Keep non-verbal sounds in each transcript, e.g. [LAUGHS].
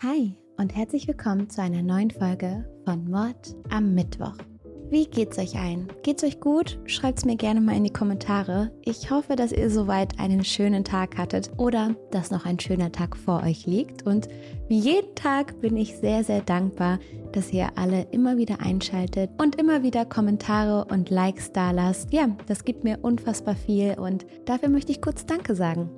Hi und herzlich willkommen zu einer neuen Folge von Mord am Mittwoch. Wie geht's euch ein? Geht's euch gut? Schreibt's mir gerne mal in die Kommentare. Ich hoffe, dass ihr soweit einen schönen Tag hattet oder dass noch ein schöner Tag vor euch liegt. Und wie jeden Tag bin ich sehr, sehr dankbar, dass ihr alle immer wieder einschaltet und immer wieder Kommentare und Likes da lasst. Ja, das gibt mir unfassbar viel und dafür möchte ich kurz Danke sagen.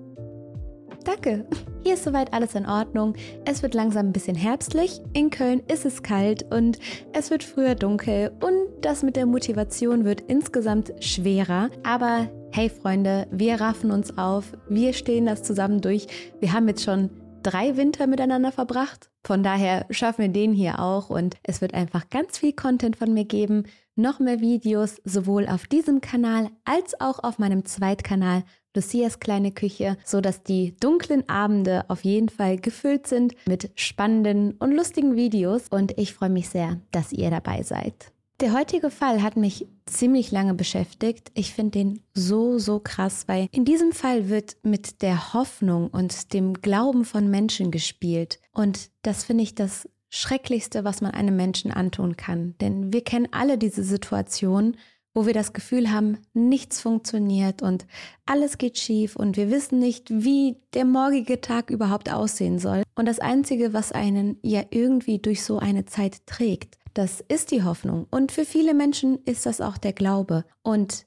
Danke. Hier ist soweit alles in Ordnung. Es wird langsam ein bisschen herbstlich. In Köln ist es kalt und es wird früher dunkel und das mit der Motivation wird insgesamt schwerer. Aber hey Freunde, wir raffen uns auf. Wir stehen das zusammen durch. Wir haben jetzt schon drei Winter miteinander verbracht. Von daher schaffen wir den hier auch und es wird einfach ganz viel Content von mir geben. Noch mehr Videos sowohl auf diesem Kanal als auch auf meinem Zweitkanal Lucias kleine Küche, so dass die dunklen Abende auf jeden Fall gefüllt sind mit spannenden und lustigen Videos und ich freue mich sehr, dass ihr dabei seid. Der heutige Fall hat mich ziemlich lange beschäftigt. Ich finde den so, so krass, weil in diesem Fall wird mit der Hoffnung und dem Glauben von Menschen gespielt. Und das finde ich das Schrecklichste, was man einem Menschen antun kann. Denn wir kennen alle diese Situation, wo wir das Gefühl haben, nichts funktioniert und alles geht schief und wir wissen nicht, wie der morgige Tag überhaupt aussehen soll. Und das Einzige, was einen ja irgendwie durch so eine Zeit trägt, das ist die Hoffnung. Und für viele Menschen ist das auch der Glaube. Und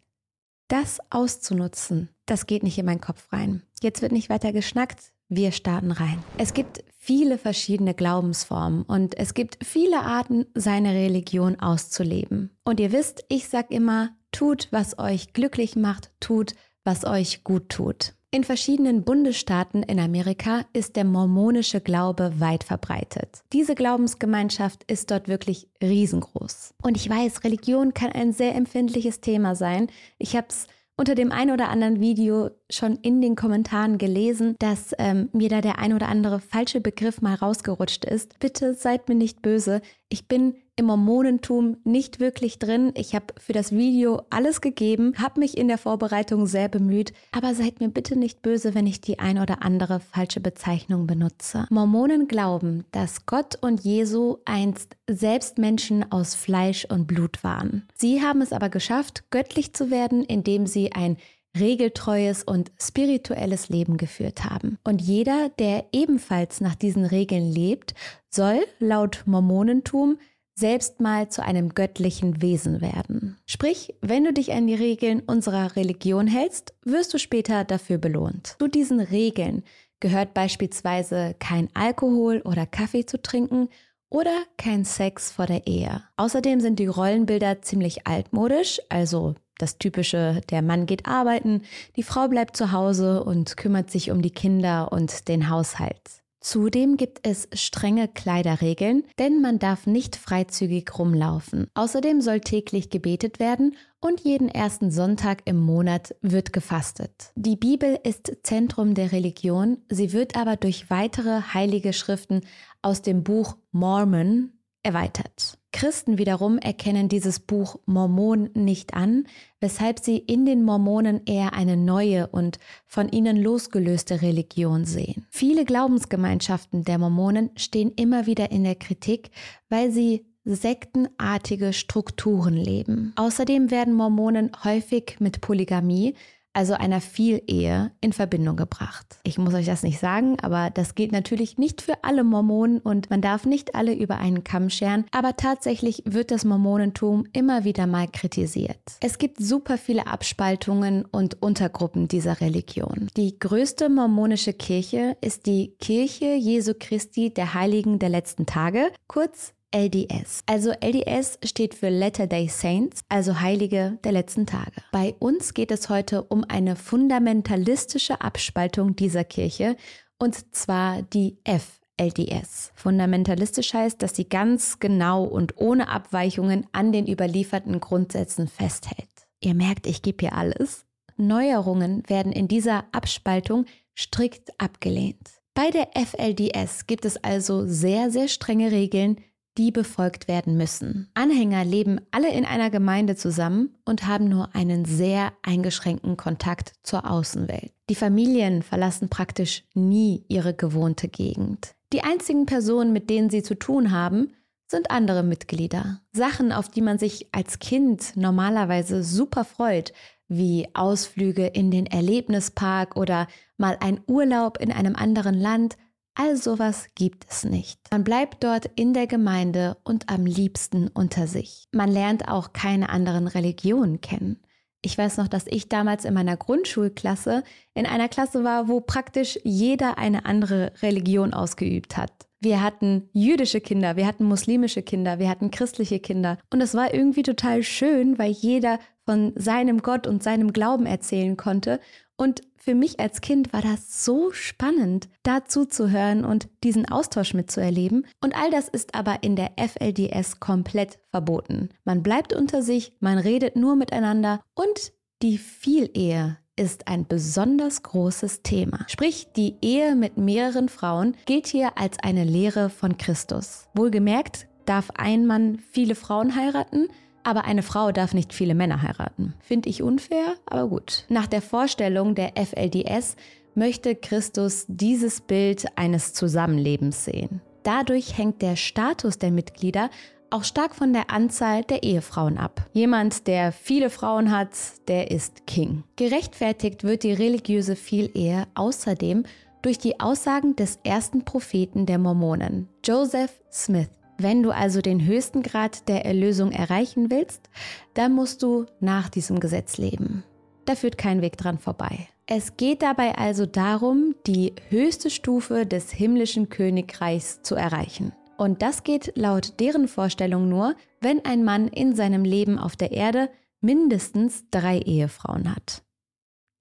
das auszunutzen, das geht nicht in meinen Kopf rein. Jetzt wird nicht weiter geschnackt, wir starten rein. Es gibt viele verschiedene Glaubensformen und es gibt viele Arten, seine Religion auszuleben. Und ihr wisst, ich sag immer, tut, was euch glücklich macht, tut, was euch gut tut. In verschiedenen Bundesstaaten in Amerika ist der mormonische Glaube weit verbreitet. Diese Glaubensgemeinschaft ist dort wirklich riesengroß. Und ich weiß, Religion kann ein sehr empfindliches Thema sein. Ich habe es unter dem ein oder anderen Video schon in den Kommentaren gelesen, dass ähm, mir da der ein oder andere falsche Begriff mal rausgerutscht ist. Bitte seid mir nicht böse. Ich bin im Mormonentum nicht wirklich drin. Ich habe für das Video alles gegeben, habe mich in der Vorbereitung sehr bemüht, aber seid mir bitte nicht böse, wenn ich die ein oder andere falsche Bezeichnung benutze. Mormonen glauben, dass Gott und Jesu einst selbst Menschen aus Fleisch und Blut waren. Sie haben es aber geschafft, göttlich zu werden, indem sie ein regeltreues und spirituelles Leben geführt haben. Und jeder, der ebenfalls nach diesen Regeln lebt, soll laut Mormonentum selbst mal zu einem göttlichen Wesen werden. Sprich, wenn du dich an die Regeln unserer Religion hältst, wirst du später dafür belohnt. Zu diesen Regeln gehört beispielsweise kein Alkohol oder Kaffee zu trinken oder kein Sex vor der Ehe. Außerdem sind die Rollenbilder ziemlich altmodisch, also das typische, der Mann geht arbeiten, die Frau bleibt zu Hause und kümmert sich um die Kinder und den Haushalt. Zudem gibt es strenge Kleiderregeln, denn man darf nicht freizügig rumlaufen. Außerdem soll täglich gebetet werden und jeden ersten Sonntag im Monat wird gefastet. Die Bibel ist Zentrum der Religion, sie wird aber durch weitere heilige Schriften aus dem Buch Mormon erweitert. Christen wiederum erkennen dieses Buch Mormon nicht an, weshalb sie in den Mormonen eher eine neue und von ihnen losgelöste Religion sehen. Viele Glaubensgemeinschaften der Mormonen stehen immer wieder in der Kritik, weil sie sektenartige Strukturen leben. Außerdem werden Mormonen häufig mit Polygamie, also einer Vielehe, in Verbindung gebracht. Ich muss euch das nicht sagen, aber das gilt natürlich nicht für alle Mormonen und man darf nicht alle über einen Kamm scheren, aber tatsächlich wird das Mormonentum immer wieder mal kritisiert. Es gibt super viele Abspaltungen und Untergruppen dieser Religion. Die größte mormonische Kirche ist die Kirche Jesu Christi der Heiligen der letzten Tage, kurz LDS. Also LDS steht für Latter Day Saints, also Heilige der letzten Tage. Bei uns geht es heute um eine fundamentalistische Abspaltung dieser Kirche und zwar die FLDS. Fundamentalistisch heißt, dass sie ganz genau und ohne Abweichungen an den überlieferten Grundsätzen festhält. Ihr merkt, ich gebe hier alles. Neuerungen werden in dieser Abspaltung strikt abgelehnt. Bei der FLDS gibt es also sehr, sehr strenge Regeln, die befolgt werden müssen. Anhänger leben alle in einer Gemeinde zusammen und haben nur einen sehr eingeschränkten Kontakt zur Außenwelt. Die Familien verlassen praktisch nie ihre gewohnte Gegend. Die einzigen Personen, mit denen sie zu tun haben, sind andere Mitglieder. Sachen, auf die man sich als Kind normalerweise super freut, wie Ausflüge in den Erlebnispark oder mal ein Urlaub in einem anderen Land, all sowas gibt es nicht. Man bleibt dort in der Gemeinde und am liebsten unter sich. Man lernt auch keine anderen Religionen kennen. Ich weiß noch, dass ich damals in meiner Grundschulklasse in einer Klasse war, wo praktisch jeder eine andere Religion ausgeübt hat. Wir hatten jüdische Kinder, wir hatten muslimische Kinder, wir hatten christliche Kinder. Und es war irgendwie total schön, weil jeder von seinem Gott und seinem Glauben erzählen konnte. Und für mich als Kind war das so spannend, dazu zu hören und diesen Austausch mitzuerleben. Und all das ist aber in der FLDS komplett verboten. Man bleibt unter sich, man redet nur miteinander und die Vielehe ist ein besonders großes Thema. Sprich, die Ehe mit mehreren Frauen gilt hier als eine Lehre von Christus. Wohlgemerkt darf ein Mann viele Frauen heiraten, aber eine Frau darf nicht viele Männer heiraten. Finde ich unfair, aber gut. Nach der Vorstellung der FLDS möchte Christus dieses Bild eines Zusammenlebens sehen. Dadurch hängt der Status der Mitglieder auch stark von der Anzahl der Ehefrauen ab. Jemand, der viele Frauen hat, der ist King. Gerechtfertigt wird die religiöse Vielehe außerdem durch die Aussagen des ersten Propheten der Mormonen, Joseph Smith. Wenn du also den höchsten Grad der Erlösung erreichen willst, dann musst du nach diesem Gesetz leben. Da führt kein Weg dran vorbei. Es geht dabei also darum, die höchste Stufe des himmlischen Königreichs zu erreichen. Und das geht laut deren Vorstellung nur, wenn ein Mann in seinem Leben auf der Erde mindestens drei Ehefrauen hat.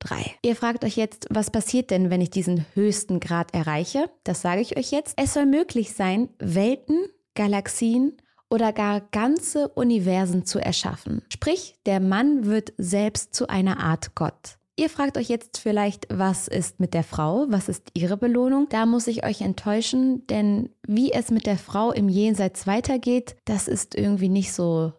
Drei. Ihr fragt euch jetzt, was passiert denn, wenn ich diesen höchsten Grad erreiche? Das sage ich euch jetzt. Es soll möglich sein, Welten, Galaxien oder gar ganze Universen zu erschaffen. Sprich, der Mann wird selbst zu einer Art Gott. Ihr fragt euch jetzt vielleicht, was ist mit der Frau? Was ist ihre Belohnung? Da muss ich euch enttäuschen, denn wie es mit der Frau im Jenseits weitergeht, das ist irgendwie nicht so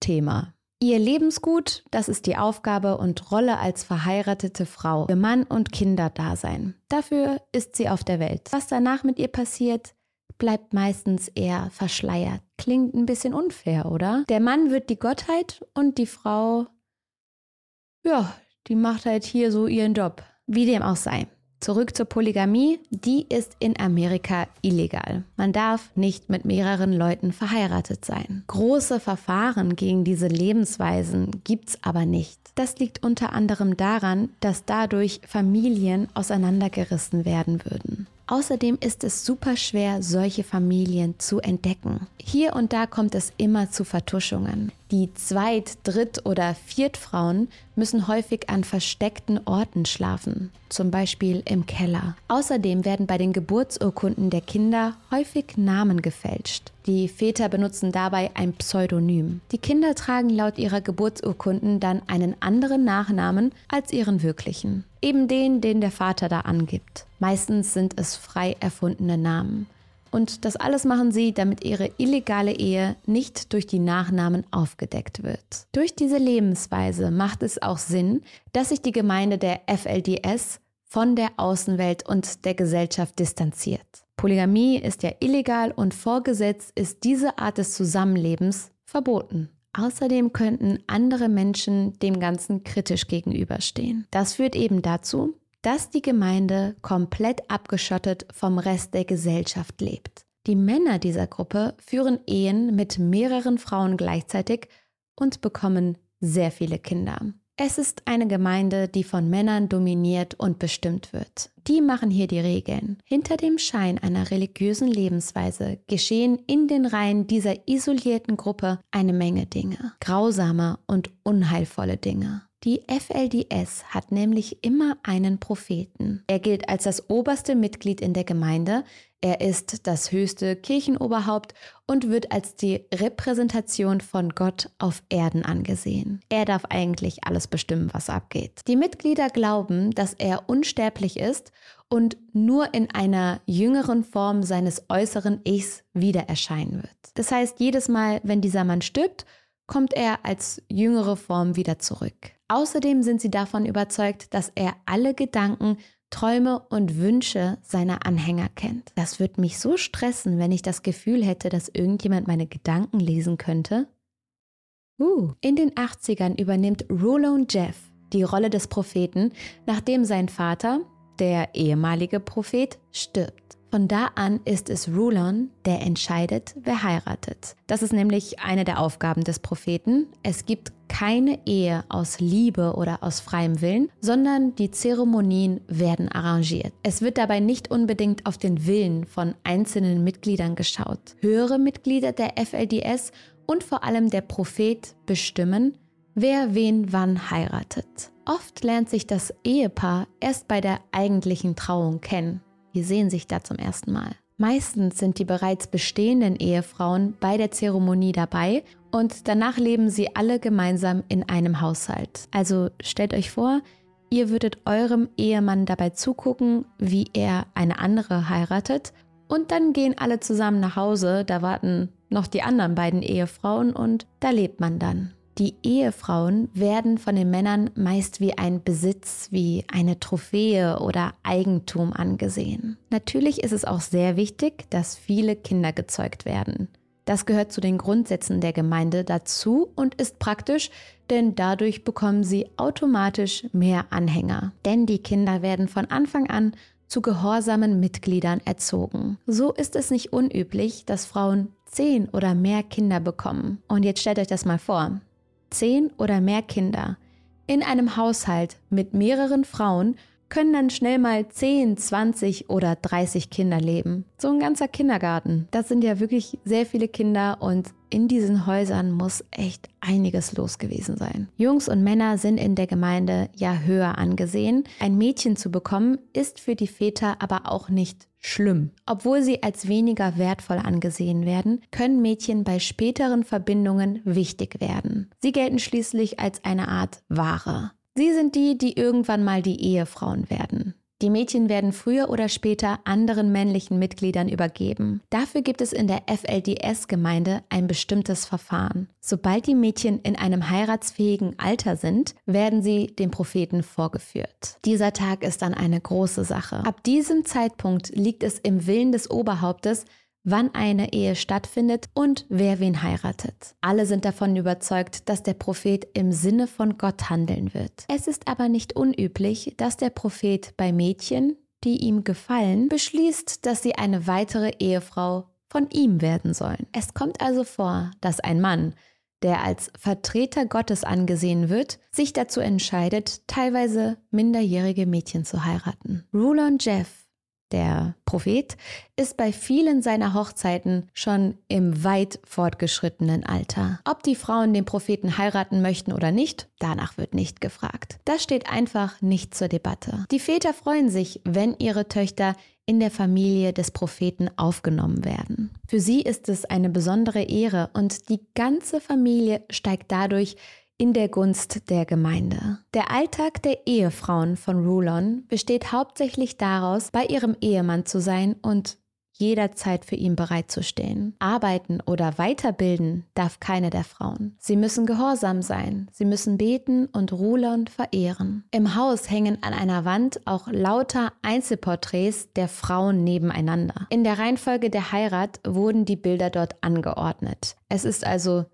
Thema. Ihr Lebensgut, das ist die Aufgabe und Rolle als verheiratete Frau für Mann und Kinder da sein. Dafür ist sie auf der Welt. Was danach mit ihr passiert, bleibt meistens eher verschleiert. Klingt ein bisschen unfair, oder? Der Mann wird die Gottheit und die Frau, ja, die macht halt hier so ihren Job. Wie dem auch sei. Zurück zur Polygamie, die ist in Amerika illegal. Man darf nicht mit mehreren Leuten verheiratet sein. Große Verfahren gegen diese Lebensweisen gibt's aber nicht. Das liegt unter anderem daran, dass dadurch Familien auseinandergerissen werden würden. Außerdem ist es super schwer, solche Familien zu entdecken. Hier und da kommt es immer zu Vertuschungen. Die Zweit-, Dritt- oder Viertfrauen müssen häufig an versteckten Orten schlafen, zum Beispiel im Keller. Außerdem werden bei den Geburtsurkunden der Kinder häufig Namen gefälscht. Die Väter benutzen dabei ein Pseudonym. Die Kinder tragen laut ihrer Geburtsurkunden dann einen anderen Nachnamen als ihren wirklichen. Eben den, den der Vater da angibt. Meistens sind es frei erfundene Namen. Und das alles machen sie, damit ihre illegale Ehe nicht durch die Nachnamen aufgedeckt wird. Durch diese Lebensweise macht es auch Sinn, dass sich die Gemeinde der FLDS von der Außenwelt und der Gesellschaft distanziert. Polygamie ist ja illegal und vor Gesetz ist diese Art des Zusammenlebens verboten. Außerdem könnten andere Menschen dem Ganzen kritisch gegenüberstehen. Das führt eben dazu, dass die Gemeinde komplett abgeschottet vom Rest der Gesellschaft lebt. Die Männer dieser Gruppe führen Ehen mit mehreren Frauen gleichzeitig und bekommen sehr viele Kinder. Es ist eine Gemeinde, die von Männern dominiert und bestimmt wird. Die machen hier die Regeln. Hinter dem Schein einer religiösen Lebensweise geschehen in den Reihen dieser isolierten Gruppe eine Menge Dinge. Grausame und unheilvolle Dinge. Die FLDS hat nämlich immer einen Propheten. Er gilt als das oberste Mitglied in der Gemeinde, er ist das höchste Kirchenoberhaupt und wird als die Repräsentation von Gott auf Erden angesehen. Er darf eigentlich alles bestimmen, was abgeht. Die Mitglieder glauben, dass er unsterblich ist und nur in einer jüngeren Form seines äußeren Ichs wieder erscheinen wird. Das heißt, jedes Mal, wenn dieser Mann stirbt, kommt er als jüngere Form wieder zurück. Außerdem sind sie davon überzeugt, dass er alle Gedanken Träume und Wünsche seiner Anhänger kennt. Das würde mich so stressen, wenn ich das Gefühl hätte, dass irgendjemand meine Gedanken lesen könnte. Uh. In den 80ern übernimmt Rulon Jeff die Rolle des Propheten, nachdem sein Vater, der ehemalige Prophet, stirbt. Von da an ist es Rulon, der entscheidet, wer heiratet. Das ist nämlich eine der Aufgaben des Propheten. Es gibt keine Ehe aus Liebe oder aus freiem Willen, sondern die Zeremonien werden arrangiert. Es wird dabei nicht unbedingt auf den Willen von einzelnen Mitgliedern geschaut. Höhere Mitglieder der FLDS und vor allem der Prophet bestimmen, wer wen wann heiratet. Oft lernt sich das Ehepaar erst bei der eigentlichen Trauung kennen. Die sehen sich da zum ersten Mal. Meistens sind die bereits bestehenden Ehefrauen bei der Zeremonie dabei und danach leben sie alle gemeinsam in einem Haushalt. Also stellt euch vor, ihr würdet eurem Ehemann dabei zugucken, wie er eine andere heiratet und dann gehen alle zusammen nach Hause, da warten noch die anderen beiden Ehefrauen und da lebt man dann. Die Ehefrauen werden von den Männern meist wie ein Besitz, wie eine Trophäe oder Eigentum angesehen. Natürlich ist es auch sehr wichtig, dass viele Kinder gezeugt werden. Das gehört zu den Grundsätzen der Gemeinde dazu und ist praktisch, denn dadurch bekommen sie automatisch mehr Anhänger. Denn die Kinder werden von Anfang an zu gehorsamen Mitgliedern erzogen. So ist es nicht unüblich, dass Frauen zehn oder mehr Kinder bekommen. Und jetzt stellt euch das mal vor zehn oder mehr Kinder. In einem Haushalt mit mehreren Frauen können dann schnell mal 10, 20 oder 30 Kinder leben. So ein ganzer Kindergarten. Das sind ja wirklich sehr viele Kinder und in diesen Häusern muss echt einiges los gewesen sein. Jungs und Männer sind in der Gemeinde ja höher angesehen. Ein Mädchen zu bekommen ist für die Väter aber auch nicht schlimm. Obwohl sie als weniger wertvoll angesehen werden, können Mädchen bei späteren Verbindungen wichtig werden. Sie gelten schließlich als eine Art Ware. Sie sind die, die irgendwann mal die Ehefrauen werden. Die Mädchen werden früher oder später anderen männlichen Mitgliedern übergeben. Dafür gibt es in der FLDS-Gemeinde ein bestimmtes Verfahren. Sobald die Mädchen in einem heiratsfähigen Alter sind, werden sie dem Propheten vorgeführt. Dieser Tag ist dann eine große Sache. Ab diesem Zeitpunkt liegt es im Willen des Oberhauptes, wann eine Ehe stattfindet und wer wen heiratet. Alle sind davon überzeugt, dass der Prophet im Sinne von Gott handeln wird. Es ist aber nicht unüblich, dass der Prophet bei Mädchen, die ihm gefallen, beschließt, dass sie eine weitere Ehefrau von ihm werden sollen. Es kommt also vor, dass ein Mann, der als Vertreter Gottes angesehen wird, sich dazu entscheidet, teilweise minderjährige Mädchen zu heiraten. Rulon Jeff der Prophet, ist bei vielen seiner Hochzeiten schon im weit fortgeschrittenen Alter. Ob die Frauen den Propheten heiraten möchten oder nicht, danach wird nicht gefragt. Das steht einfach nicht zur Debatte. Die Väter freuen sich, wenn ihre Töchter in der Familie des Propheten aufgenommen werden. Für sie ist es eine besondere Ehre und die ganze Familie steigt dadurch in der Gunst der Gemeinde. Der Alltag der Ehefrauen von Rulon besteht hauptsächlich daraus, bei ihrem Ehemann zu sein und jederzeit für ihn bereitzustehen. Arbeiten oder weiterbilden darf keine der Frauen. Sie müssen gehorsam sein, sie müssen beten und Rulon verehren. Im Haus hängen an einer Wand auch lauter Einzelporträts der Frauen nebeneinander. In der Reihenfolge der Heirat wurden die Bilder dort angeordnet. Es ist also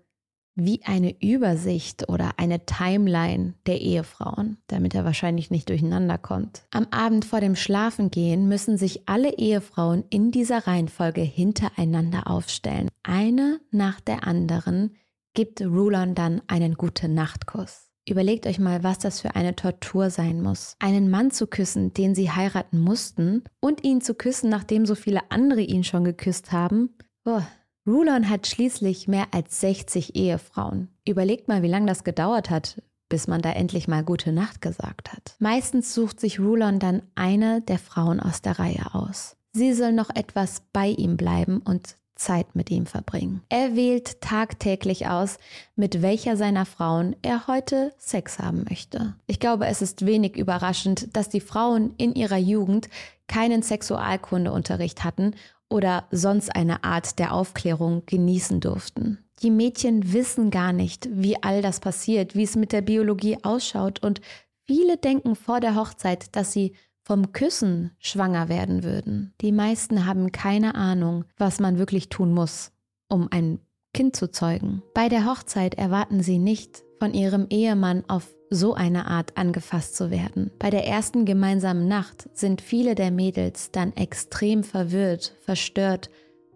wie eine Übersicht oder eine Timeline der Ehefrauen, damit er wahrscheinlich nicht durcheinander kommt. Am Abend vor dem Schlafengehen müssen sich alle Ehefrauen in dieser Reihenfolge hintereinander aufstellen. Eine nach der anderen gibt Rulon dann einen gute Nachtkuss. Überlegt euch mal, was das für eine Tortur sein muss. Einen Mann zu küssen, den sie heiraten mussten, und ihn zu küssen, nachdem so viele andere ihn schon geküsst haben. Boah, Rulon hat schließlich mehr als 60 Ehefrauen. Überlegt mal, wie lange das gedauert hat, bis man da endlich mal gute Nacht gesagt hat. Meistens sucht sich Rulon dann eine der Frauen aus der Reihe aus. Sie soll noch etwas bei ihm bleiben und Zeit mit ihm verbringen. Er wählt tagtäglich aus, mit welcher seiner Frauen er heute Sex haben möchte. Ich glaube, es ist wenig überraschend, dass die Frauen in ihrer Jugend keinen Sexualkundeunterricht hatten oder sonst eine Art der Aufklärung genießen durften. Die Mädchen wissen gar nicht, wie all das passiert, wie es mit der Biologie ausschaut und viele denken vor der Hochzeit, dass sie vom Küssen schwanger werden würden. Die meisten haben keine Ahnung, was man wirklich tun muss, um ein Kind zu zeugen. Bei der Hochzeit erwarten sie nicht, von ihrem Ehemann auf so eine Art angefasst zu werden. Bei der ersten gemeinsamen Nacht sind viele der Mädels dann extrem verwirrt, verstört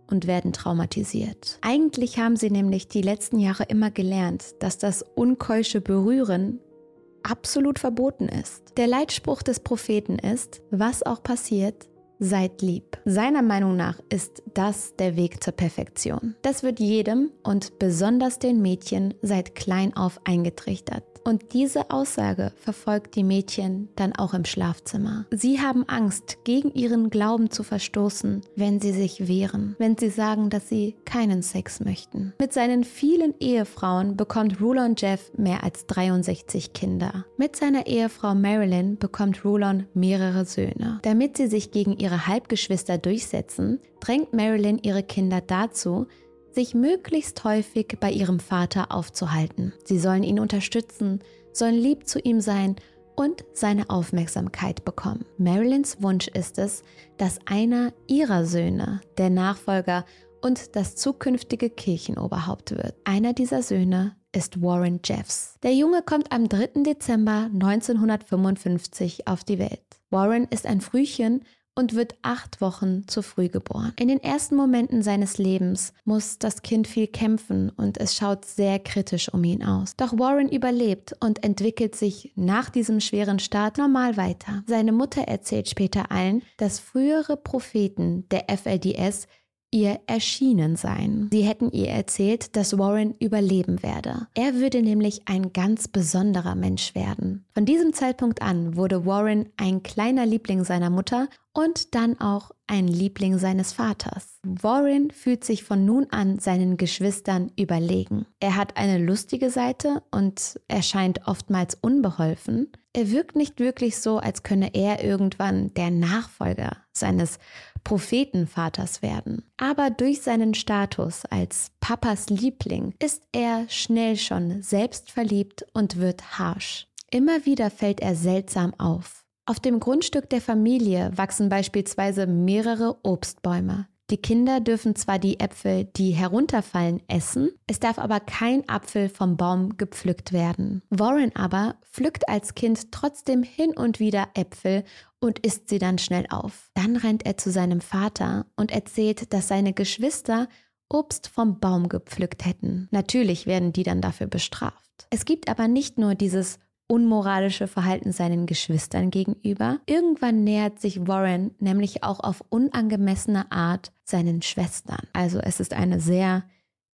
und werden traumatisiert. Eigentlich haben sie nämlich die letzten Jahre immer gelernt, dass das unkeusche Berühren absolut verboten ist. Der Leitspruch des Propheten ist, was auch passiert, seid lieb. Seiner Meinung nach ist das der Weg zur Perfektion. Das wird jedem und besonders den Mädchen seit klein auf eingetrichtert. Und diese Aussage verfolgt die Mädchen dann auch im Schlafzimmer. Sie haben Angst, gegen ihren Glauben zu verstoßen, wenn sie sich wehren, wenn sie sagen, dass sie keinen Sex möchten. Mit seinen vielen Ehefrauen bekommt Rulon Jeff mehr als 63 Kinder. Mit seiner Ehefrau Marilyn bekommt Rulon mehrere Söhne. Damit sie sich gegen ihre Halbgeschwister durchsetzen, drängt Marilyn ihre Kinder dazu, sich möglichst häufig bei ihrem Vater aufzuhalten. Sie sollen ihn unterstützen, sollen lieb zu ihm sein und seine Aufmerksamkeit bekommen. Marilyns Wunsch ist es, dass einer ihrer Söhne der Nachfolger und das zukünftige Kirchenoberhaupt wird. Einer dieser Söhne ist Warren Jeffs. Der Junge kommt am 3. Dezember 1955 auf die Welt. Warren ist ein Frühchen und wird acht Wochen zu früh geboren. In den ersten Momenten seines Lebens muss das Kind viel kämpfen und es schaut sehr kritisch um ihn aus. Doch Warren überlebt und entwickelt sich nach diesem schweren Start normal weiter. Seine Mutter erzählt später allen, dass frühere Propheten der FLDS ihr erschienen sein. Sie hätten ihr erzählt, dass Warren überleben werde. Er würde nämlich ein ganz besonderer Mensch werden. Von diesem Zeitpunkt an wurde Warren ein kleiner Liebling seiner Mutter und dann auch ein Liebling seines Vaters. Warren fühlt sich von nun an seinen Geschwistern überlegen. Er hat eine lustige Seite und erscheint oftmals unbeholfen. Er wirkt nicht wirklich so, als könne er irgendwann der Nachfolger seines Prophetenvaters werden. Aber durch seinen Status als Papas Liebling ist er schnell schon selbstverliebt und wird harsch. Immer wieder fällt er seltsam auf. Auf dem Grundstück der Familie wachsen beispielsweise mehrere Obstbäume. Die Kinder dürfen zwar die Äpfel, die herunterfallen, essen, es darf aber kein Apfel vom Baum gepflückt werden. Warren aber pflückt als Kind trotzdem hin und wieder Äpfel und isst sie dann schnell auf. Dann rennt er zu seinem Vater und erzählt, dass seine Geschwister Obst vom Baum gepflückt hätten. Natürlich werden die dann dafür bestraft. Es gibt aber nicht nur dieses unmoralische Verhalten seinen Geschwistern gegenüber. Irgendwann nähert sich Warren nämlich auch auf unangemessene Art seinen Schwestern. Also es ist eine sehr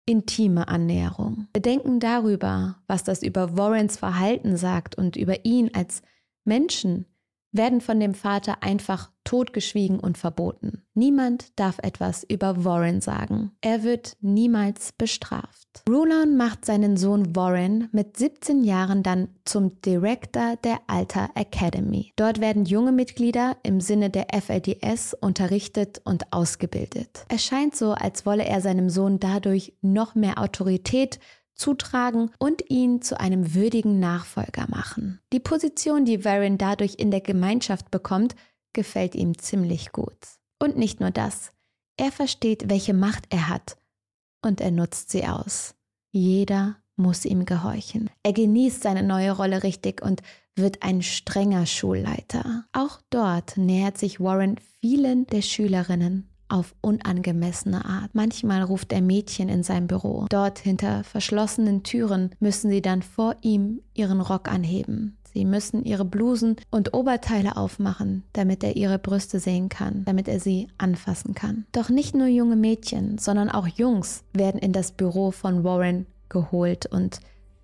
intime Annäherung. Bedenken darüber, was das über Warrens Verhalten sagt und über ihn als Menschen, werden von dem Vater einfach totgeschwiegen und verboten. Niemand darf etwas über Warren sagen. Er wird niemals bestraft. Rulon macht seinen Sohn Warren mit 17 Jahren dann zum Director der Alter Academy. Dort werden junge Mitglieder im Sinne der FLDS unterrichtet und ausgebildet. Es scheint so, als wolle er seinem Sohn dadurch noch mehr Autorität zutragen und ihn zu einem würdigen Nachfolger machen. Die Position, die Varyn dadurch in der Gemeinschaft bekommt, gefällt ihm ziemlich gut. Und nicht nur das, er versteht, welche Macht er hat und er nutzt sie aus. Jeder muss ihm gehorchen. Er genießt seine neue Rolle richtig und wird ein strenger Schulleiter. Auch dort nähert sich Warren vielen der Schülerinnen auf unangemessene Art. Manchmal ruft er Mädchen in sein Büro. Dort hinter verschlossenen Türen müssen sie dann vor ihm ihren Rock anheben. Sie müssen ihre Blusen und Oberteile aufmachen, damit er ihre Brüste sehen kann, damit er sie anfassen kann. Doch nicht nur junge Mädchen, sondern auch Jungs werden in das Büro von Warren geholt und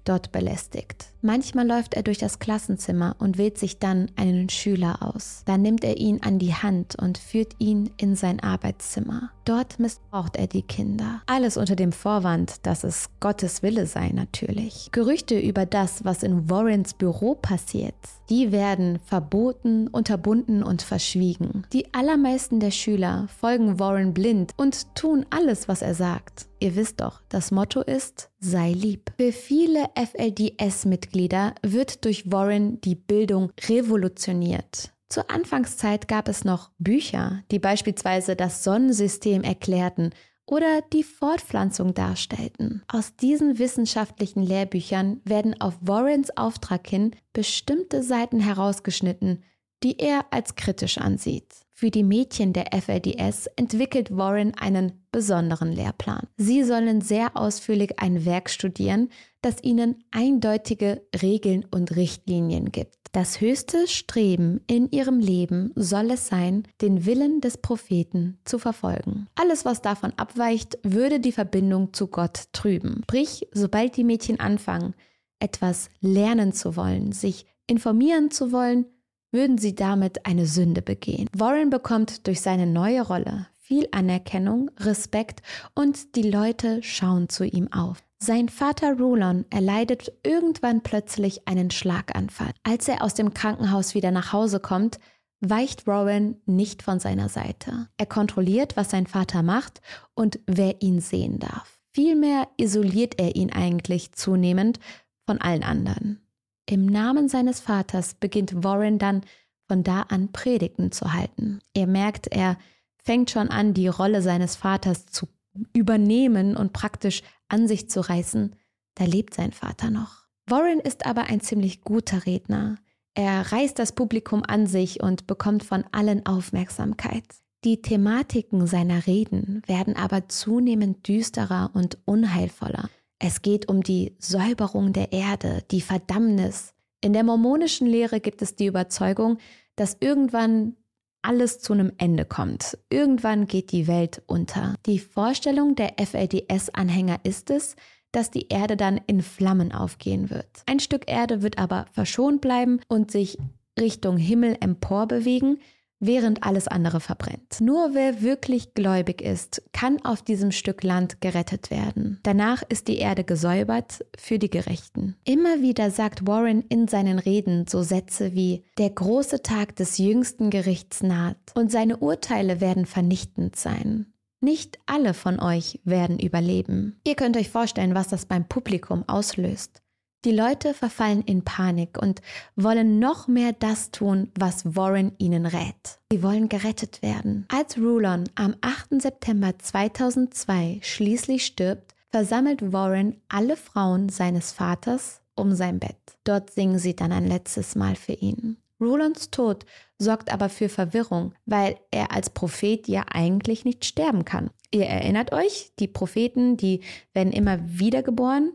dort belästigt. Manchmal läuft er durch das Klassenzimmer und wählt sich dann einen Schüler aus. Dann nimmt er ihn an die Hand und führt ihn in sein Arbeitszimmer. Dort missbraucht er die Kinder. Alles unter dem Vorwand, dass es Gottes Wille sei natürlich. Gerüchte über das, was in Warrens Büro passiert, die werden verboten, unterbunden und verschwiegen. Die allermeisten der Schüler folgen Warren blind und tun alles, was er sagt. Ihr wisst doch, das Motto ist, sei lieb. Für viele FLDS-Mitglieder wird durch Warren die Bildung revolutioniert. Zur Anfangszeit gab es noch Bücher, die beispielsweise das Sonnensystem erklärten oder die Fortpflanzung darstellten. Aus diesen wissenschaftlichen Lehrbüchern werden auf Warrens Auftrag hin bestimmte Seiten herausgeschnitten, die er als kritisch ansieht. Für die Mädchen der FLDS entwickelt Warren einen besonderen Lehrplan. Sie sollen sehr ausführlich ein Werk studieren, das ihnen eindeutige Regeln und Richtlinien gibt. Das höchste Streben in ihrem Leben soll es sein, den Willen des Propheten zu verfolgen. Alles, was davon abweicht, würde die Verbindung zu Gott trüben. Sprich, sobald die Mädchen anfangen, etwas lernen zu wollen, sich informieren zu wollen, würden sie damit eine Sünde begehen. Warren bekommt durch seine neue Rolle viel Anerkennung, Respekt und die Leute schauen zu ihm auf. Sein Vater Rulon erleidet irgendwann plötzlich einen Schlaganfall. Als er aus dem Krankenhaus wieder nach Hause kommt, weicht Warren nicht von seiner Seite. Er kontrolliert, was sein Vater macht und wer ihn sehen darf. Vielmehr isoliert er ihn eigentlich zunehmend von allen anderen. Im Namen seines Vaters beginnt Warren dann von da an Predigten zu halten. Er merkt, er fängt schon an, die Rolle seines Vaters zu übernehmen und praktisch an sich zu reißen. Da lebt sein Vater noch. Warren ist aber ein ziemlich guter Redner. Er reißt das Publikum an sich und bekommt von allen Aufmerksamkeit. Die Thematiken seiner Reden werden aber zunehmend düsterer und unheilvoller. Es geht um die Säuberung der Erde, die Verdammnis. In der mormonischen Lehre gibt es die Überzeugung, dass irgendwann alles zu einem Ende kommt. Irgendwann geht die Welt unter. Die Vorstellung der FLDS-Anhänger ist es, dass die Erde dann in Flammen aufgehen wird. Ein Stück Erde wird aber verschont bleiben und sich Richtung Himmel emporbewegen, während alles andere verbrennt. Nur wer wirklich gläubig ist, kann auf diesem Stück Land gerettet werden. Danach ist die Erde gesäubert für die Gerechten. Immer wieder sagt Warren in seinen Reden so Sätze wie Der große Tag des jüngsten Gerichts naht und seine Urteile werden vernichtend sein. Nicht alle von euch werden überleben. Ihr könnt euch vorstellen, was das beim Publikum auslöst. Die Leute verfallen in Panik und wollen noch mehr das tun, was Warren ihnen rät. Sie wollen gerettet werden. Als Rulon am 8. September 2002 schließlich stirbt, versammelt Warren alle Frauen seines Vaters um sein Bett. Dort singen sie dann ein letztes Mal für ihn. Rulons Tod sorgt aber für Verwirrung, weil er als Prophet ja eigentlich nicht sterben kann. Ihr erinnert euch, die Propheten, die werden immer wiedergeboren,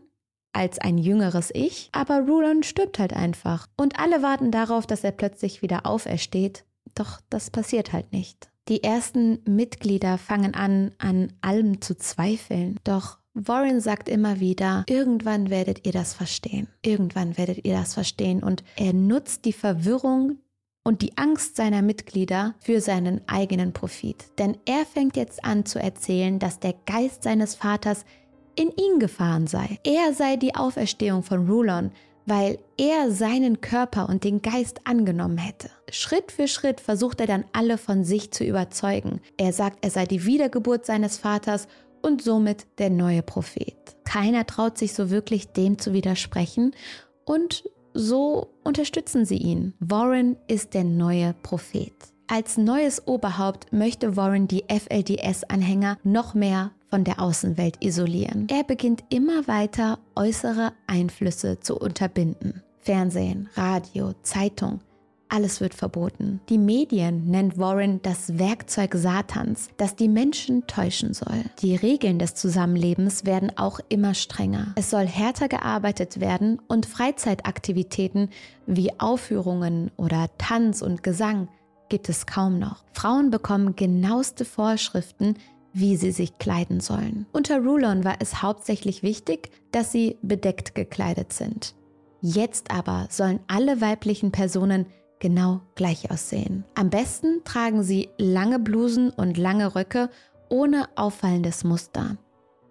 als ein jüngeres Ich, aber Rulon stirbt halt einfach. Und alle warten darauf, dass er plötzlich wieder aufersteht. Doch das passiert halt nicht. Die ersten Mitglieder fangen an, an allem zu zweifeln. Doch Warren sagt immer wieder, irgendwann werdet ihr das verstehen. Irgendwann werdet ihr das verstehen. Und er nutzt die Verwirrung und die Angst seiner Mitglieder für seinen eigenen Profit. Denn er fängt jetzt an zu erzählen, dass der Geist seines Vaters in ihn gefahren sei. Er sei die Auferstehung von Rulon, weil er seinen Körper und den Geist angenommen hätte. Schritt für Schritt versucht er dann alle von sich zu überzeugen. Er sagt, er sei die Wiedergeburt seines Vaters und somit der neue Prophet. Keiner traut sich so wirklich dem zu widersprechen und so unterstützen sie ihn. Warren ist der neue Prophet. Als neues Oberhaupt möchte Warren die FLDS-Anhänger noch mehr von der Außenwelt isolieren. Er beginnt immer weiter äußere Einflüsse zu unterbinden. Fernsehen, Radio, Zeitung, alles wird verboten. Die Medien nennt Warren das Werkzeug Satans, das die Menschen täuschen soll. Die Regeln des Zusammenlebens werden auch immer strenger. Es soll härter gearbeitet werden und Freizeitaktivitäten wie Aufführungen oder Tanz und Gesang gibt es kaum noch. Frauen bekommen genaueste Vorschriften, wie sie sich kleiden sollen. Unter Rulon war es hauptsächlich wichtig, dass sie bedeckt gekleidet sind. Jetzt aber sollen alle weiblichen Personen genau gleich aussehen. Am besten tragen sie lange Blusen und lange Röcke ohne auffallendes Muster.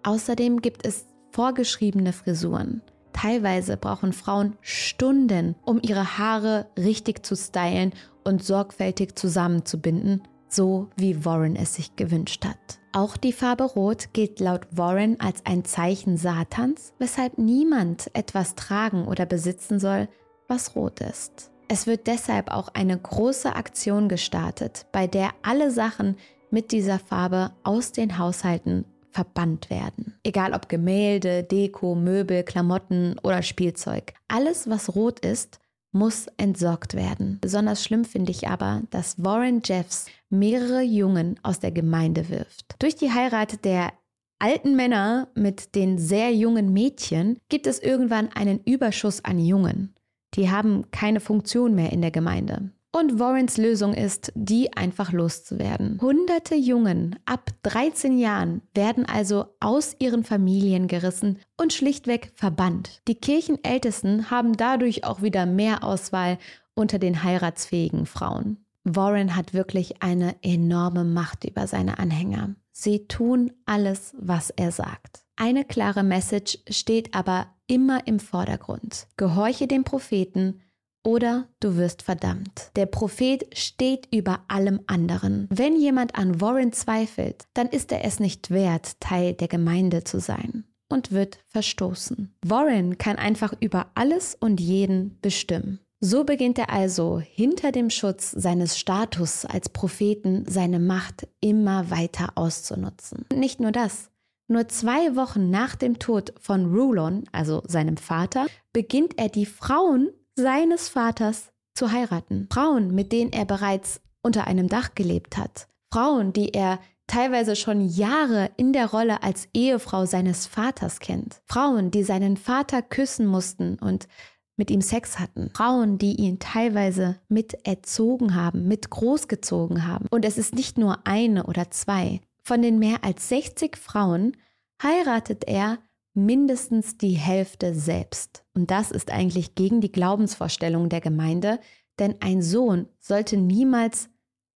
Außerdem gibt es vorgeschriebene Frisuren. Teilweise brauchen Frauen Stunden, um ihre Haare richtig zu stylen und sorgfältig zusammenzubinden, so wie Warren es sich gewünscht hat. Auch die Farbe Rot gilt laut Warren als ein Zeichen Satans, weshalb niemand etwas tragen oder besitzen soll, was rot ist. Es wird deshalb auch eine große Aktion gestartet, bei der alle Sachen mit dieser Farbe aus den Haushalten verbannt werden. Egal ob Gemälde, Deko, Möbel, Klamotten oder Spielzeug. Alles, was rot ist, muss entsorgt werden. Besonders schlimm finde ich aber, dass Warren Jeffs mehrere Jungen aus der Gemeinde wirft. Durch die Heirat der alten Männer mit den sehr jungen Mädchen gibt es irgendwann einen Überschuss an Jungen. Die haben keine Funktion mehr in der Gemeinde. Und Warrens Lösung ist, die einfach loszuwerden. Hunderte Jungen ab 13 Jahren werden also aus ihren Familien gerissen und schlichtweg verbannt. Die Kirchenältesten haben dadurch auch wieder mehr Auswahl unter den heiratsfähigen Frauen. Warren hat wirklich eine enorme Macht über seine Anhänger. Sie tun alles, was er sagt. Eine klare Message steht aber immer im Vordergrund. Gehorche dem Propheten oder du wirst verdammt. Der Prophet steht über allem anderen. Wenn jemand an Warren zweifelt, dann ist er es nicht wert, Teil der Gemeinde zu sein und wird verstoßen. Warren kann einfach über alles und jeden bestimmen. So beginnt er also hinter dem Schutz seines Status als Propheten seine Macht immer weiter auszunutzen. Nicht nur das. Nur zwei Wochen nach dem Tod von Rulon, also seinem Vater, beginnt er die Frauen seines Vaters zu heiraten. Frauen, mit denen er bereits unter einem Dach gelebt hat. Frauen, die er teilweise schon Jahre in der Rolle als Ehefrau seines Vaters kennt. Frauen, die seinen Vater küssen mussten und mit ihm Sex hatten. Frauen, die ihn teilweise mit erzogen haben, mit großgezogen haben. Und es ist nicht nur eine oder zwei. Von den mehr als 60 Frauen heiratet er mindestens die Hälfte selbst. Und das ist eigentlich gegen die Glaubensvorstellung der Gemeinde, denn ein Sohn sollte niemals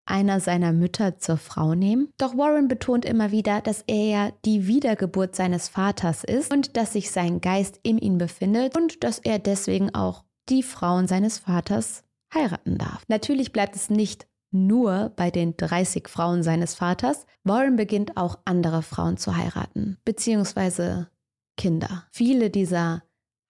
einer seiner Mütter zur Frau nehmen. Doch Warren betont immer wieder, dass er ja die Wiedergeburt seines Vaters ist und dass sich sein Geist in ihm befindet und dass er deswegen auch die Frauen seines Vaters heiraten darf. Natürlich bleibt es nicht nur bei den 30 Frauen seines Vaters. Warren beginnt auch andere Frauen zu heiraten, beziehungsweise Kinder. Viele dieser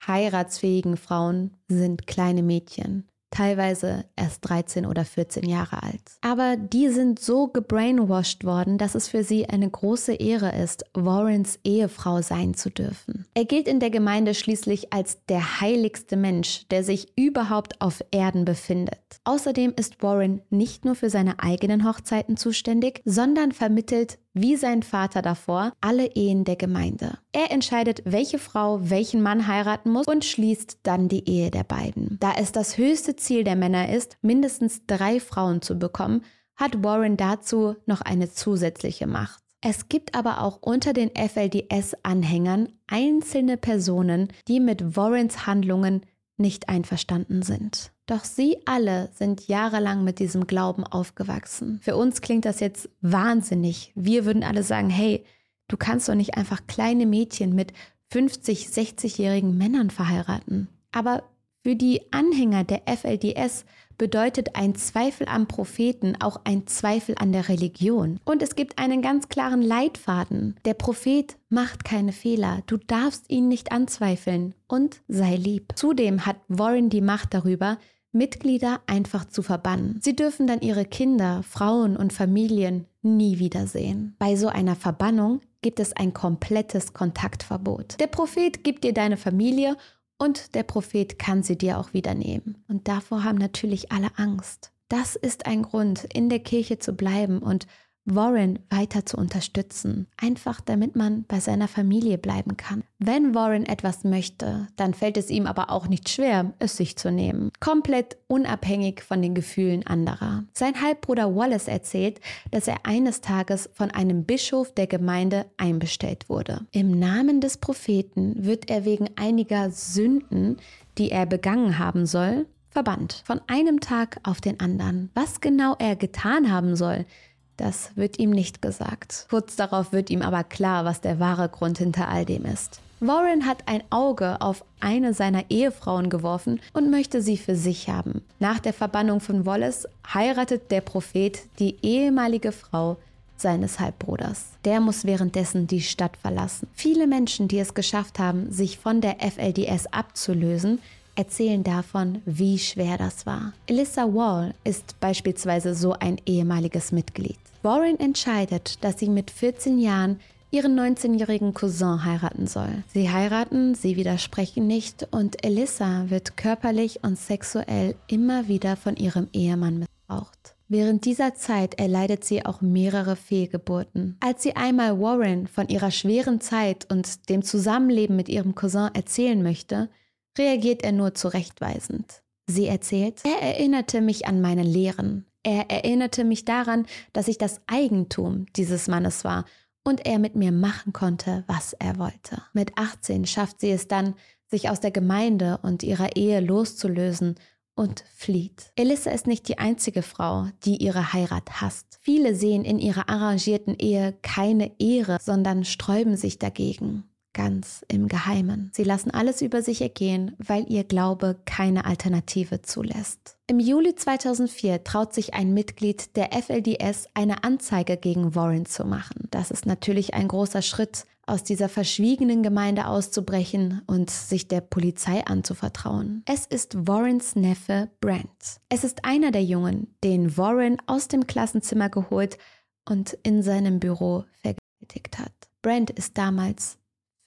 heiratsfähigen Frauen sind kleine Mädchen teilweise erst 13 oder 14 Jahre alt. Aber die sind so gebrainwashed worden, dass es für sie eine große Ehre ist, Warrens Ehefrau sein zu dürfen. Er gilt in der Gemeinde schließlich als der heiligste Mensch, der sich überhaupt auf Erden befindet. Außerdem ist Warren nicht nur für seine eigenen Hochzeiten zuständig, sondern vermittelt wie sein Vater davor alle Ehen der Gemeinde. Er entscheidet, welche Frau welchen Mann heiraten muss und schließt dann die Ehe der beiden. Da es das höchste Ziel der Männer ist, mindestens drei Frauen zu bekommen, hat Warren dazu noch eine zusätzliche Macht. Es gibt aber auch unter den FLDS-Anhängern einzelne Personen, die mit Warrens Handlungen nicht einverstanden sind. Doch sie alle sind jahrelang mit diesem Glauben aufgewachsen. Für uns klingt das jetzt wahnsinnig. Wir würden alle sagen, hey, du kannst doch nicht einfach kleine Mädchen mit 50, 60-jährigen Männern verheiraten. Aber für die Anhänger der FLDS bedeutet ein Zweifel am Propheten auch ein Zweifel an der Religion. Und es gibt einen ganz klaren Leitfaden. Der Prophet macht keine Fehler. Du darfst ihn nicht anzweifeln und sei lieb. Zudem hat Warren die Macht darüber, Mitglieder einfach zu verbannen. Sie dürfen dann ihre Kinder, Frauen und Familien nie wiedersehen. Bei so einer Verbannung gibt es ein komplettes Kontaktverbot. Der Prophet gibt dir deine Familie und der Prophet kann sie dir auch wieder nehmen. Und davor haben natürlich alle Angst. Das ist ein Grund, in der Kirche zu bleiben und Warren weiter zu unterstützen, einfach damit man bei seiner Familie bleiben kann. Wenn Warren etwas möchte, dann fällt es ihm aber auch nicht schwer, es sich zu nehmen, komplett unabhängig von den Gefühlen anderer. Sein Halbbruder Wallace erzählt, dass er eines Tages von einem Bischof der Gemeinde einbestellt wurde. Im Namen des Propheten wird er wegen einiger Sünden, die er begangen haben soll, verbannt. Von einem Tag auf den anderen. Was genau er getan haben soll, das wird ihm nicht gesagt. Kurz darauf wird ihm aber klar, was der wahre Grund hinter all dem ist. Warren hat ein Auge auf eine seiner Ehefrauen geworfen und möchte sie für sich haben. Nach der Verbannung von Wallace heiratet der Prophet die ehemalige Frau seines Halbbruders. Der muss währenddessen die Stadt verlassen. Viele Menschen, die es geschafft haben, sich von der FLDS abzulösen, erzählen davon, wie schwer das war. Elissa Wall ist beispielsweise so ein ehemaliges Mitglied. Warren entscheidet, dass sie mit 14 Jahren ihren 19-jährigen Cousin heiraten soll. Sie heiraten, sie widersprechen nicht und Elissa wird körperlich und sexuell immer wieder von ihrem Ehemann missbraucht. Während dieser Zeit erleidet sie auch mehrere Fehlgeburten. Als sie einmal Warren von ihrer schweren Zeit und dem Zusammenleben mit ihrem Cousin erzählen möchte, reagiert er nur zurechtweisend. Sie erzählt, er erinnerte mich an meine Lehren. Er erinnerte mich daran, dass ich das Eigentum dieses Mannes war und er mit mir machen konnte, was er wollte. Mit 18 schafft sie es dann, sich aus der Gemeinde und ihrer Ehe loszulösen und flieht. Elissa ist nicht die einzige Frau, die ihre Heirat hasst. Viele sehen in ihrer arrangierten Ehe keine Ehre, sondern sträuben sich dagegen ganz im Geheimen. Sie lassen alles über sich ergehen, weil ihr Glaube keine Alternative zulässt. Im Juli 2004 traut sich ein Mitglied der FLDS eine Anzeige gegen Warren zu machen. Das ist natürlich ein großer Schritt, aus dieser verschwiegenen Gemeinde auszubrechen und sich der Polizei anzuvertrauen. Es ist Warrens Neffe Brent. Es ist einer der Jungen, den Warren aus dem Klassenzimmer geholt und in seinem Büro vergewaltigt hat. Brent ist damals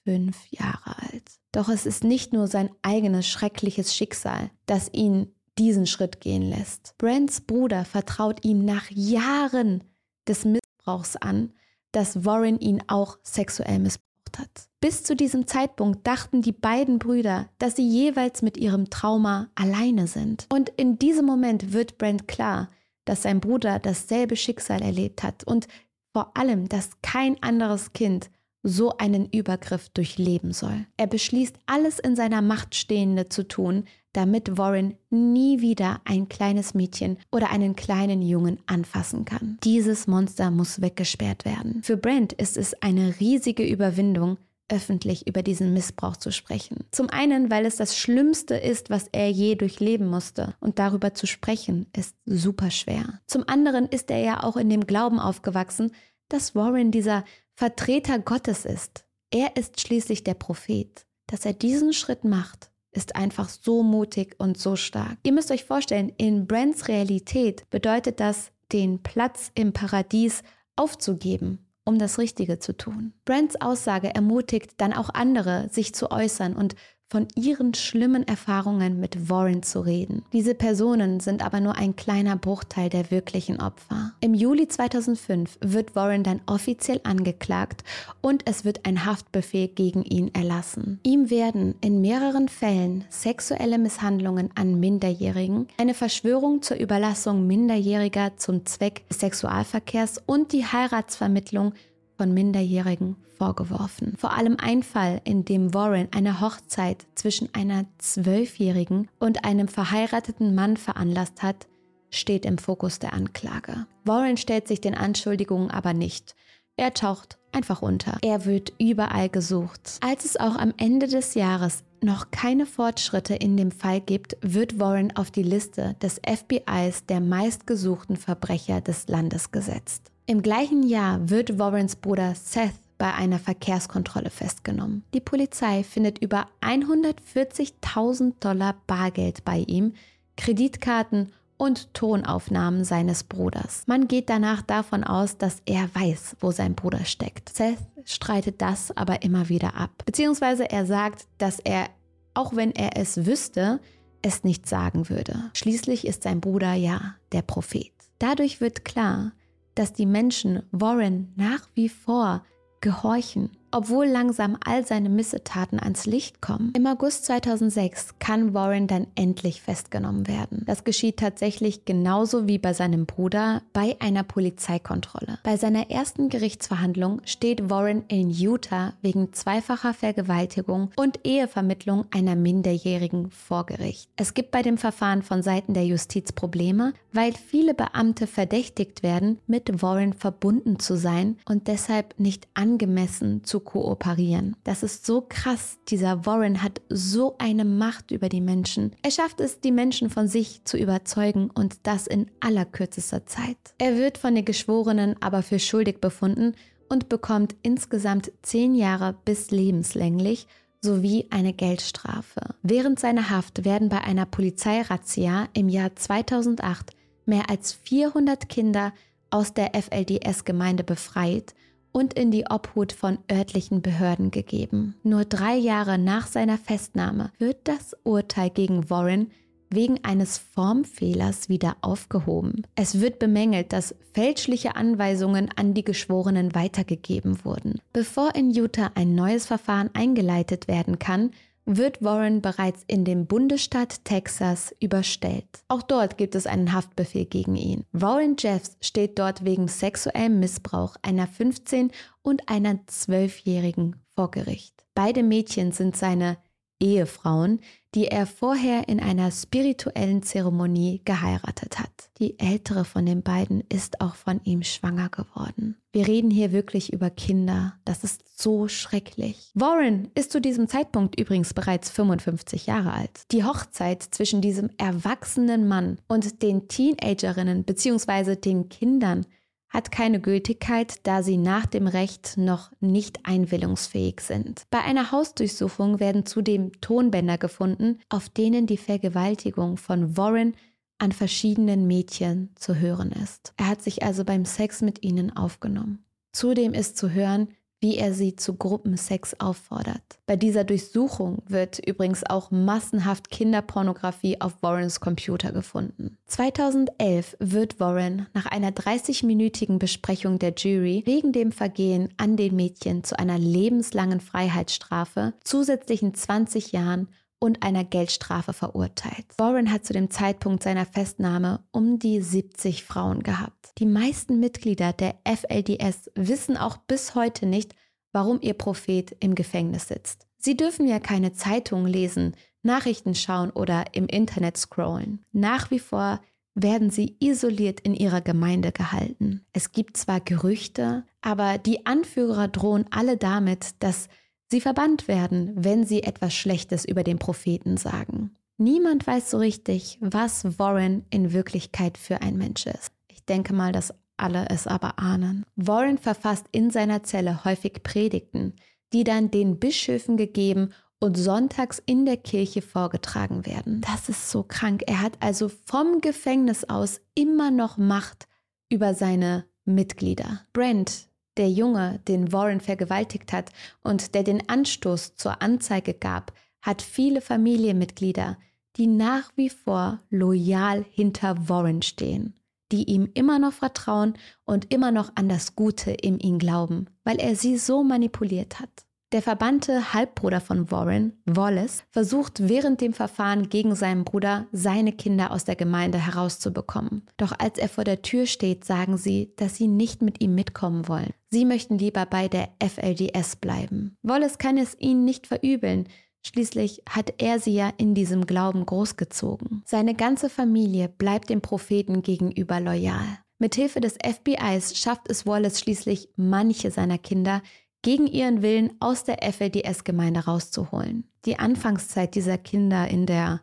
fünf Jahre alt. Doch es ist nicht nur sein eigenes schreckliches Schicksal, das ihn diesen Schritt gehen lässt. Brents Bruder vertraut ihm nach Jahren des Missbrauchs an, dass Warren ihn auch sexuell missbraucht hat. Bis zu diesem Zeitpunkt dachten die beiden Brüder, dass sie jeweils mit ihrem Trauma alleine sind. Und in diesem Moment wird Brent klar, dass sein Bruder dasselbe Schicksal erlebt hat und vor allem, dass kein anderes Kind so einen Übergriff durchleben soll. Er beschließt, alles in seiner Macht Stehende zu tun, damit Warren nie wieder ein kleines Mädchen oder einen kleinen Jungen anfassen kann. Dieses Monster muss weggesperrt werden. Für Brent ist es eine riesige Überwindung, öffentlich über diesen Missbrauch zu sprechen. Zum einen, weil es das Schlimmste ist, was er je durchleben musste. Und darüber zu sprechen ist super schwer. Zum anderen ist er ja auch in dem Glauben aufgewachsen, dass Warren dieser Vertreter Gottes ist. Er ist schließlich der Prophet. Dass er diesen Schritt macht, ist einfach so mutig und so stark. Ihr müsst euch vorstellen, in Brents Realität bedeutet das, den Platz im Paradies aufzugeben, um das Richtige zu tun. Brents Aussage ermutigt dann auch andere, sich zu äußern und von ihren schlimmen Erfahrungen mit Warren zu reden. Diese Personen sind aber nur ein kleiner Bruchteil der wirklichen Opfer. Im Juli 2005 wird Warren dann offiziell angeklagt und es wird ein Haftbefehl gegen ihn erlassen. Ihm werden in mehreren Fällen sexuelle Misshandlungen an Minderjährigen, eine Verschwörung zur Überlassung Minderjähriger zum Zweck des Sexualverkehrs und die Heiratsvermittlung von Minderjährigen vorgeworfen. Vor allem ein Fall, in dem Warren eine Hochzeit zwischen einer Zwölfjährigen und einem verheirateten Mann veranlasst hat, steht im Fokus der Anklage. Warren stellt sich den Anschuldigungen aber nicht. Er taucht einfach unter. Er wird überall gesucht. Als es auch am Ende des Jahres noch keine Fortschritte in dem Fall gibt, wird Warren auf die Liste des FBIs der meistgesuchten Verbrecher des Landes gesetzt. Im gleichen Jahr wird Warrens Bruder Seth bei einer Verkehrskontrolle festgenommen. Die Polizei findet über 140.000 Dollar Bargeld bei ihm, Kreditkarten und Tonaufnahmen seines Bruders. Man geht danach davon aus, dass er weiß, wo sein Bruder steckt. Seth streitet das aber immer wieder ab. Beziehungsweise er sagt, dass er, auch wenn er es wüsste, es nicht sagen würde. Schließlich ist sein Bruder ja der Prophet. Dadurch wird klar, dass die Menschen Warren nach wie vor gehorchen obwohl langsam all seine Missetaten ans Licht kommen. Im August 2006 kann Warren dann endlich festgenommen werden. Das geschieht tatsächlich genauso wie bei seinem Bruder bei einer Polizeikontrolle. Bei seiner ersten Gerichtsverhandlung steht Warren in Utah wegen zweifacher Vergewaltigung und Ehevermittlung einer Minderjährigen vor Gericht. Es gibt bei dem Verfahren von Seiten der Justiz Probleme, weil viele Beamte verdächtigt werden, mit Warren verbunden zu sein und deshalb nicht angemessen zu kooperieren. Das ist so krass. Dieser Warren hat so eine Macht über die Menschen. Er schafft es, die Menschen von sich zu überzeugen und das in allerkürzester Zeit. Er wird von den Geschworenen aber für schuldig befunden und bekommt insgesamt zehn Jahre bis lebenslänglich sowie eine Geldstrafe. Während seiner Haft werden bei einer Polizeirazzia im Jahr 2008 mehr als 400 Kinder aus der FLDS-Gemeinde befreit und in die Obhut von örtlichen Behörden gegeben. Nur drei Jahre nach seiner Festnahme wird das Urteil gegen Warren wegen eines Formfehlers wieder aufgehoben. Es wird bemängelt, dass fälschliche Anweisungen an die Geschworenen weitergegeben wurden. Bevor in Utah ein neues Verfahren eingeleitet werden kann, wird Warren bereits in dem Bundesstaat Texas überstellt. Auch dort gibt es einen Haftbefehl gegen ihn. Warren Jeffs steht dort wegen sexuellem Missbrauch einer 15- und einer 12-Jährigen vor Gericht. Beide Mädchen sind seine Ehefrauen, die er vorher in einer spirituellen Zeremonie geheiratet hat. Die ältere von den beiden ist auch von ihm schwanger geworden. Wir reden hier wirklich über Kinder. Das ist so schrecklich. Warren ist zu diesem Zeitpunkt übrigens bereits 55 Jahre alt. Die Hochzeit zwischen diesem erwachsenen Mann und den Teenagerinnen bzw. den Kindern hat keine Gültigkeit, da sie nach dem Recht noch nicht einwillungsfähig sind. Bei einer Hausdurchsuchung werden zudem Tonbänder gefunden, auf denen die Vergewaltigung von Warren an verschiedenen Mädchen zu hören ist. Er hat sich also beim Sex mit ihnen aufgenommen. Zudem ist zu hören, wie er sie zu Gruppensex auffordert. Bei dieser Durchsuchung wird übrigens auch massenhaft Kinderpornografie auf Warrens Computer gefunden. 2011 wird Warren nach einer 30-minütigen Besprechung der Jury wegen dem Vergehen an den Mädchen zu einer lebenslangen Freiheitsstrafe, zusätzlichen 20 Jahren und einer Geldstrafe verurteilt. Warren hat zu dem Zeitpunkt seiner Festnahme um die 70 Frauen gehabt. Die meisten Mitglieder der FLDS wissen auch bis heute nicht, warum ihr Prophet im Gefängnis sitzt. Sie dürfen ja keine Zeitungen lesen, Nachrichten schauen oder im Internet scrollen. Nach wie vor werden sie isoliert in ihrer Gemeinde gehalten. Es gibt zwar Gerüchte, aber die Anführer drohen alle damit, dass sie verbannt werden, wenn sie etwas Schlechtes über den Propheten sagen. Niemand weiß so richtig, was Warren in Wirklichkeit für ein Mensch ist. Ich denke mal, dass alle es aber ahnen. Warren verfasst in seiner Zelle häufig Predigten, die dann den Bischöfen gegeben und sonntags in der Kirche vorgetragen werden. Das ist so krank. Er hat also vom Gefängnis aus immer noch Macht über seine Mitglieder. Brent, der Junge, den Warren vergewaltigt hat und der den Anstoß zur Anzeige gab, hat viele Familienmitglieder, die nach wie vor loyal hinter Warren stehen, die ihm immer noch vertrauen und immer noch an das Gute in ihn glauben, weil er sie so manipuliert hat. Der verbannte Halbbruder von Warren, Wallace, versucht während dem Verfahren gegen seinen Bruder, seine Kinder aus der Gemeinde herauszubekommen. Doch als er vor der Tür steht, sagen sie, dass sie nicht mit ihm mitkommen wollen. Sie möchten lieber bei der FLDS bleiben. Wallace kann es ihnen nicht verübeln, Schließlich hat er sie ja in diesem Glauben großgezogen. Seine ganze Familie bleibt dem Propheten gegenüber loyal. Mithilfe des FBIs schafft es Wallace schließlich, manche seiner Kinder gegen ihren Willen aus der FLDS-Gemeinde rauszuholen. Die Anfangszeit dieser Kinder in der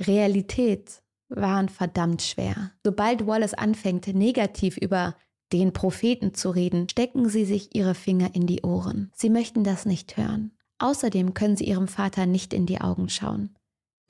Realität waren verdammt schwer. Sobald Wallace anfängt, negativ über den Propheten zu reden, stecken sie sich ihre Finger in die Ohren. Sie möchten das nicht hören. Außerdem können sie ihrem Vater nicht in die Augen schauen.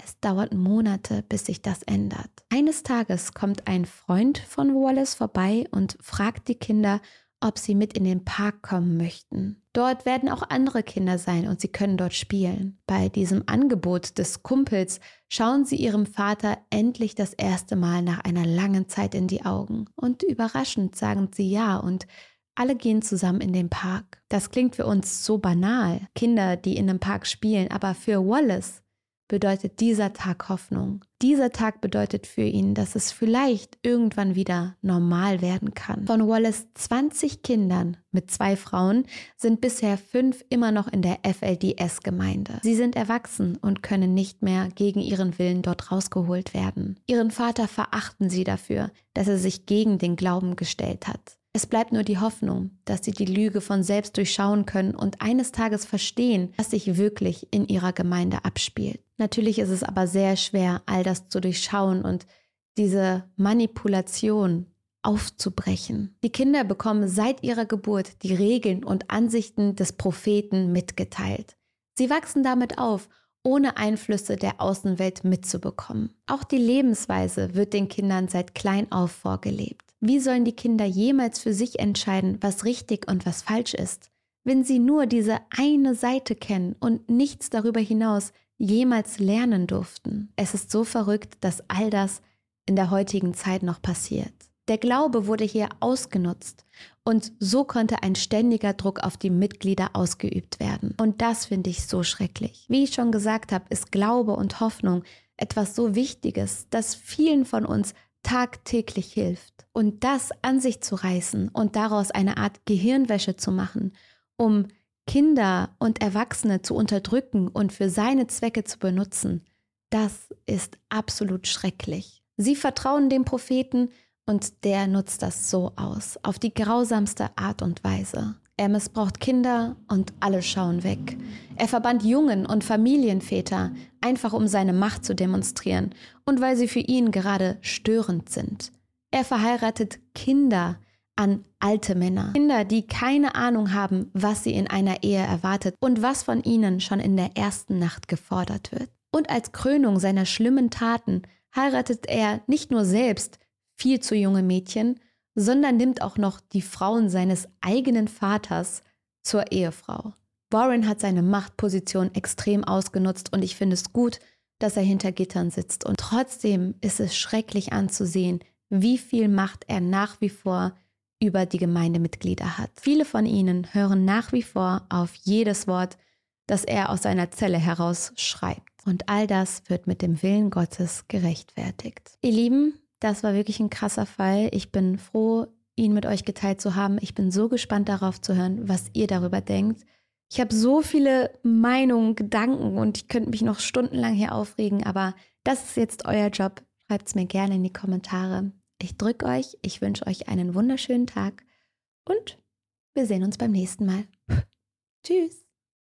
Es dauert Monate, bis sich das ändert. Eines Tages kommt ein Freund von Wallace vorbei und fragt die Kinder, ob sie mit in den Park kommen möchten. Dort werden auch andere Kinder sein und sie können dort spielen. Bei diesem Angebot des Kumpels schauen sie ihrem Vater endlich das erste Mal nach einer langen Zeit in die Augen. Und überraschend sagen sie ja und alle gehen zusammen in den Park. Das klingt für uns so banal. Kinder, die in einem Park spielen, aber für Wallace bedeutet dieser Tag Hoffnung. Dieser Tag bedeutet für ihn, dass es vielleicht irgendwann wieder normal werden kann. Von Wallace 20 Kindern mit zwei Frauen sind bisher fünf immer noch in der FLDS-Gemeinde. Sie sind erwachsen und können nicht mehr gegen ihren Willen dort rausgeholt werden. Ihren Vater verachten sie dafür, dass er sich gegen den Glauben gestellt hat. Es bleibt nur die Hoffnung, dass sie die Lüge von selbst durchschauen können und eines Tages verstehen, was sich wirklich in ihrer Gemeinde abspielt. Natürlich ist es aber sehr schwer, all das zu durchschauen und diese Manipulation aufzubrechen. Die Kinder bekommen seit ihrer Geburt die Regeln und Ansichten des Propheten mitgeteilt. Sie wachsen damit auf, ohne Einflüsse der Außenwelt mitzubekommen. Auch die Lebensweise wird den Kindern seit klein auf vorgelebt. Wie sollen die Kinder jemals für sich entscheiden, was richtig und was falsch ist, wenn sie nur diese eine Seite kennen und nichts darüber hinaus jemals lernen durften? Es ist so verrückt, dass all das in der heutigen Zeit noch passiert. Der Glaube wurde hier ausgenutzt und so konnte ein ständiger Druck auf die Mitglieder ausgeübt werden. Und das finde ich so schrecklich. Wie ich schon gesagt habe, ist Glaube und Hoffnung etwas so Wichtiges, das vielen von uns tagtäglich hilft. Und das an sich zu reißen und daraus eine Art Gehirnwäsche zu machen, um Kinder und Erwachsene zu unterdrücken und für seine Zwecke zu benutzen, das ist absolut schrecklich. Sie vertrauen dem Propheten, und der nutzt das so aus, auf die grausamste Art und Weise. Er missbraucht Kinder und alle schauen weg. Er verbannt Jungen und Familienväter, einfach um seine Macht zu demonstrieren und weil sie für ihn gerade störend sind. Er verheiratet Kinder an alte Männer. Kinder, die keine Ahnung haben, was sie in einer Ehe erwartet und was von ihnen schon in der ersten Nacht gefordert wird. Und als Krönung seiner schlimmen Taten heiratet er nicht nur selbst, viel zu junge Mädchen, sondern nimmt auch noch die Frauen seines eigenen Vaters zur Ehefrau. Warren hat seine Machtposition extrem ausgenutzt und ich finde es gut, dass er hinter Gittern sitzt. Und trotzdem ist es schrecklich anzusehen, wie viel Macht er nach wie vor über die Gemeindemitglieder hat. Viele von ihnen hören nach wie vor auf jedes Wort, das er aus seiner Zelle heraus schreibt. Und all das wird mit dem Willen Gottes gerechtfertigt. Ihr Lieben, das war wirklich ein krasser Fall. Ich bin froh, ihn mit euch geteilt zu haben. Ich bin so gespannt darauf zu hören, was ihr darüber denkt. Ich habe so viele Meinungen, Gedanken und ich könnte mich noch stundenlang hier aufregen, aber das ist jetzt euer Job. Schreibt es mir gerne in die Kommentare. Ich drücke euch, ich wünsche euch einen wunderschönen Tag und wir sehen uns beim nächsten Mal. [LAUGHS] Tschüss.